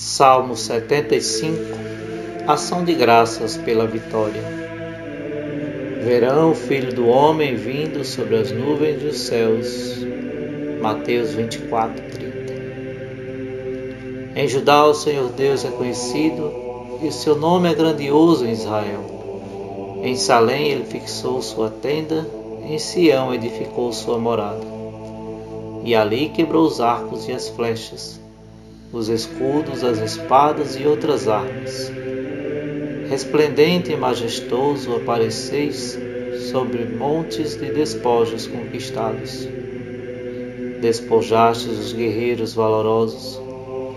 Salmo 75 Ação de graças pela vitória. Verão o Filho do Homem vindo sobre as nuvens dos céus. Mateus 24, 30. Em Judá o Senhor Deus é conhecido e o seu nome é grandioso em Israel. Em Salém ele fixou sua tenda, em Sião edificou sua morada. E ali quebrou os arcos e as flechas os escudos, as espadas e outras armas. Resplendente e majestoso apareceis sobre montes de despojos conquistados. Despojastes os guerreiros valorosos,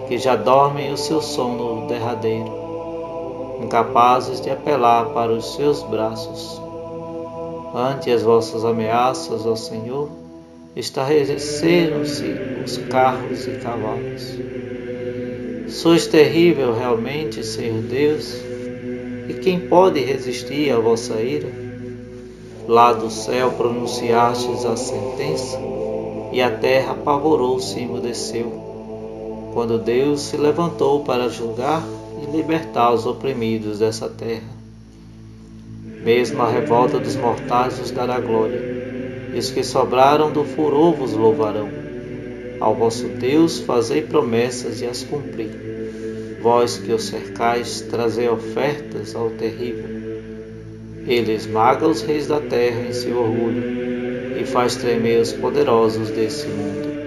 que já dormem o seu sono derradeiro, incapazes de apelar para os seus braços. Ante as vossas ameaças, ó Senhor, estarreceram-se os carros e cavalos. Sois terrível realmente, Senhor Deus, e quem pode resistir à vossa ira? Lá do céu pronunciastes a sentença, e a terra apavorou-se e emudeceu, quando Deus se levantou para julgar e libertar os oprimidos dessa terra. Mesmo a revolta dos mortais vos dará glória, e os que sobraram do furor vos louvarão. Ao vosso Deus fazei promessas e as cumpri. Vós que o cercais, trazei ofertas ao terrível. Ele esmaga os reis da terra em seu orgulho e faz tremer os poderosos desse mundo.